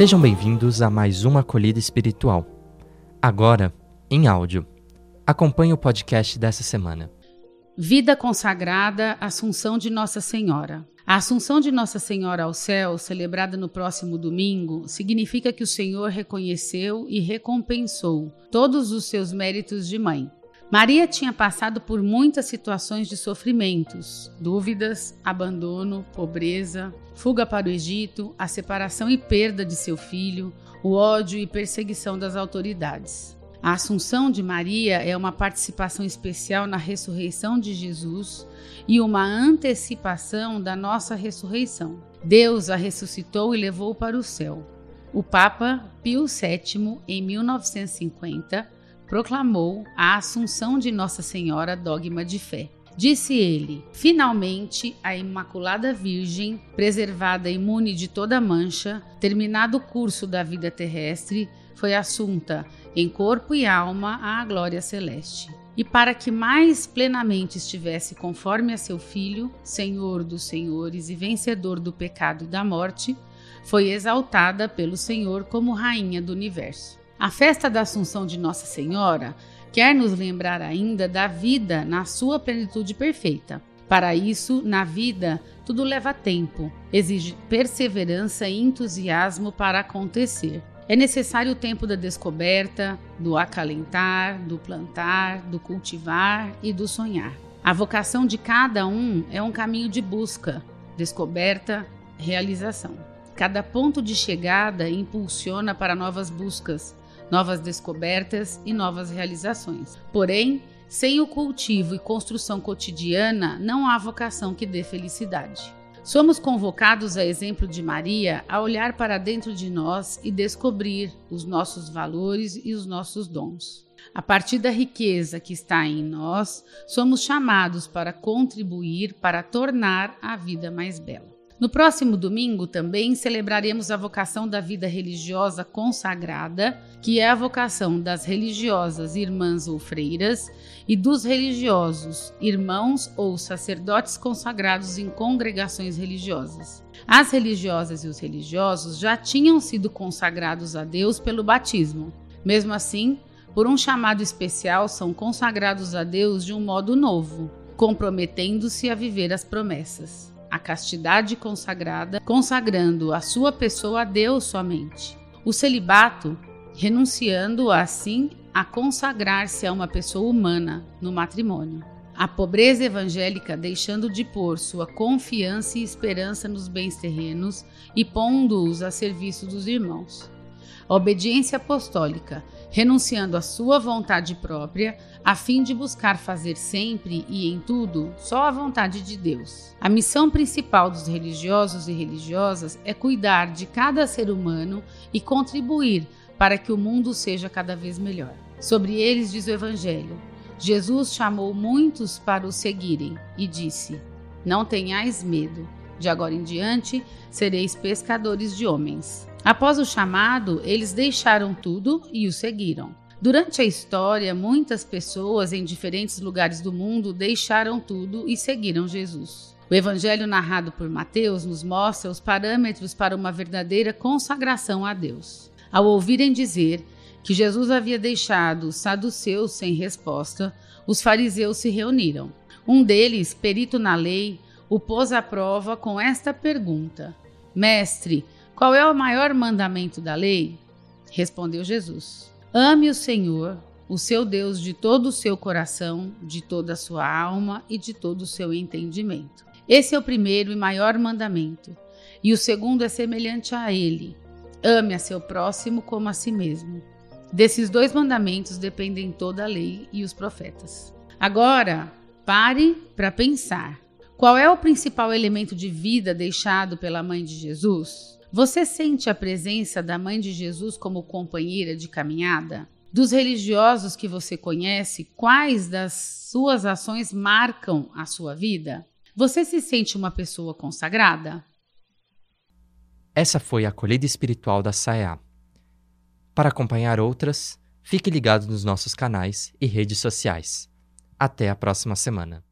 Sejam bem-vindos a mais uma acolhida espiritual. Agora, em áudio. Acompanhe o podcast dessa semana. Vida consagrada, Assunção de Nossa Senhora. A Assunção de Nossa Senhora ao céu, celebrada no próximo domingo, significa que o Senhor reconheceu e recompensou todos os seus méritos de mãe. Maria tinha passado por muitas situações de sofrimentos, dúvidas, abandono, pobreza, fuga para o Egito, a separação e perda de seu filho, o ódio e perseguição das autoridades. A Assunção de Maria é uma participação especial na ressurreição de Jesus e uma antecipação da nossa ressurreição. Deus a ressuscitou e levou para o céu. O Papa Pio VII, em 1950, proclamou a Assunção de Nossa Senhora dogma de fé. Disse ele: Finalmente, a Imaculada Virgem, preservada imune de toda mancha, terminado o curso da vida terrestre, foi assunta em corpo e alma à glória celeste. E para que mais plenamente estivesse conforme a seu Filho, Senhor dos Senhores e vencedor do pecado e da morte, foi exaltada pelo Senhor como Rainha do Universo. A festa da Assunção de Nossa Senhora quer nos lembrar ainda da vida na sua plenitude perfeita. Para isso, na vida, tudo leva tempo, exige perseverança e entusiasmo para acontecer. É necessário o tempo da descoberta, do acalentar, do plantar, do cultivar e do sonhar. A vocação de cada um é um caminho de busca, descoberta, realização. Cada ponto de chegada impulsiona para novas buscas, novas descobertas e novas realizações. Porém, sem o cultivo e construção cotidiana, não há vocação que dê felicidade. Somos convocados, a exemplo de Maria, a olhar para dentro de nós e descobrir os nossos valores e os nossos dons. A partir da riqueza que está em nós, somos chamados para contribuir para tornar a vida mais bela. No próximo domingo também celebraremos a vocação da vida religiosa consagrada, que é a vocação das religiosas irmãs ou freiras e dos religiosos irmãos ou sacerdotes consagrados em congregações religiosas. As religiosas e os religiosos já tinham sido consagrados a Deus pelo batismo. Mesmo assim, por um chamado especial, são consagrados a Deus de um modo novo, comprometendo-se a viver as promessas a castidade consagrada, consagrando a sua pessoa a Deus somente. O celibato, renunciando assim a consagrar-se a uma pessoa humana no matrimônio. A pobreza evangélica deixando de pôr sua confiança e esperança nos bens terrenos e pondo-os a serviço dos irmãos. Obediência apostólica, renunciando à sua vontade própria, a fim de buscar fazer sempre e em tudo só a vontade de Deus. A missão principal dos religiosos e religiosas é cuidar de cada ser humano e contribuir para que o mundo seja cada vez melhor. Sobre eles diz o Evangelho: Jesus chamou muitos para o seguirem e disse: Não tenhais medo, de agora em diante sereis pescadores de homens. Após o chamado, eles deixaram tudo e o seguiram. Durante a história, muitas pessoas em diferentes lugares do mundo deixaram tudo e seguiram Jesus. O evangelho narrado por Mateus nos mostra os parâmetros para uma verdadeira consagração a Deus. Ao ouvirem dizer que Jesus havia deixado os saduceus sem resposta, os fariseus se reuniram. Um deles, perito na lei, o pôs à prova com esta pergunta: Mestre, qual é o maior mandamento da lei? Respondeu Jesus: Ame o Senhor, o seu Deus, de todo o seu coração, de toda a sua alma e de todo o seu entendimento. Esse é o primeiro e maior mandamento. E o segundo é semelhante a ele: ame a seu próximo como a si mesmo. Desses dois mandamentos dependem toda a lei e os profetas. Agora, pare para pensar. Qual é o principal elemento de vida deixado pela mãe de Jesus? Você sente a presença da Mãe de Jesus como companheira de caminhada? Dos religiosos que você conhece, quais das suas ações marcam a sua vida? Você se sente uma pessoa consagrada? Essa foi a acolhida espiritual da SAEA. Para acompanhar outras, fique ligado nos nossos canais e redes sociais. Até a próxima semana.